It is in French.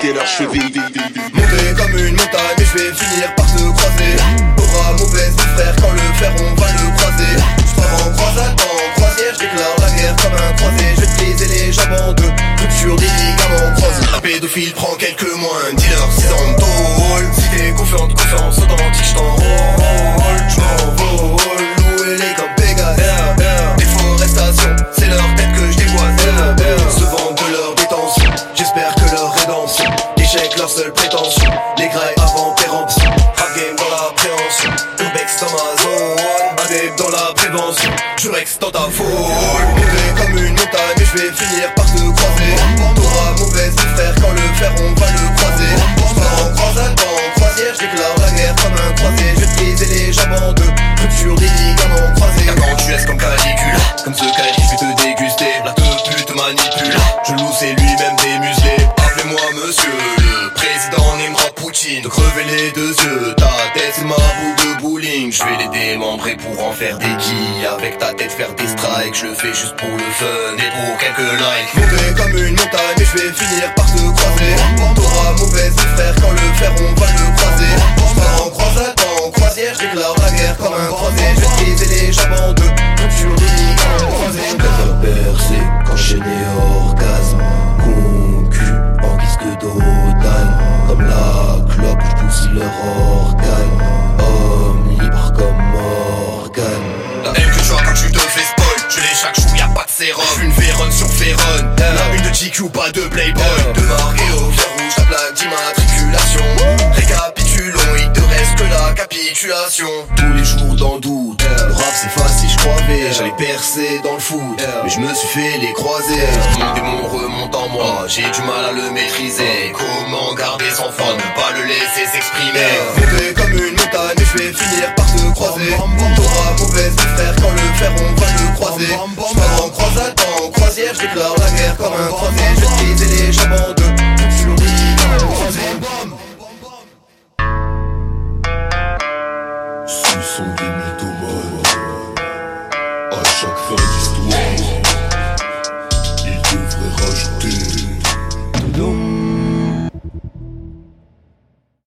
déboîter leurs chevilles. Monter comme une montagne, je vais finir par te croiser. Aura mauvaise frère quand le fer on va le croiser. Je en croisade, en croisière, je déclare la guerre comme un croisé. Je vais les jambes en deux, rupture des ligaments croisés. Un pédophile prend quelques mois, un dealer 6 ans de tôle. Si t'es confiante, confiance authentique, je t'enrôle. Que leur rédemption. Échec leur seule prétention, les grailles avant péremption. Rap game dans l'appréhension, urbex dans ma zone. Adep dans la prévention, jurex dans ta faute. Monter comme une montagne, je vais finir par te croiser. T'auras mauvaise frère quand le fer on va le croiser. J'pars en croisade, en croisière, je déclare la guerre comme un croisé. Je vais les jambes en deux, rupture des ligaments croisés. Quand tu es comme Caligula, comme ce Caligula, je vais te déguster. La te pute manipule, je loue c'est lui-même De crever les deux yeux, ta tête c'est ma boule de bowling. Je vais les démembrer pour en faire des quilles. Avec ta tête faire des strikes, je le fais juste pour le fun et pour quelques likes. Monter comme une montagne, et je vais finir par te croiser. T'auras mauvaise frère quand le fer on va le croiser. J'pars en croisade, en croisière, je déclare la guerre comme un GQ, pas de Playboy. De marqué au fer rouge, la plaque d'immatriculation. Récapitulons, il te reste que la capitulation. Tous les jours dans le doute, le rap c'est facile, je croyais. J'allais percer dans le foot, mais je me suis fait les croiser. Mon démon remonte en moi, j'ai du mal à le maîtriser. Comment garder son fun, ne pas le laisser s'exprimer. Croiser. J'pars en croisade, en croisière, je déclare la guerre comme un croisé. Je vais briser les ligaments croisés. Ce sont des mythomanes À chaque fin d'histoire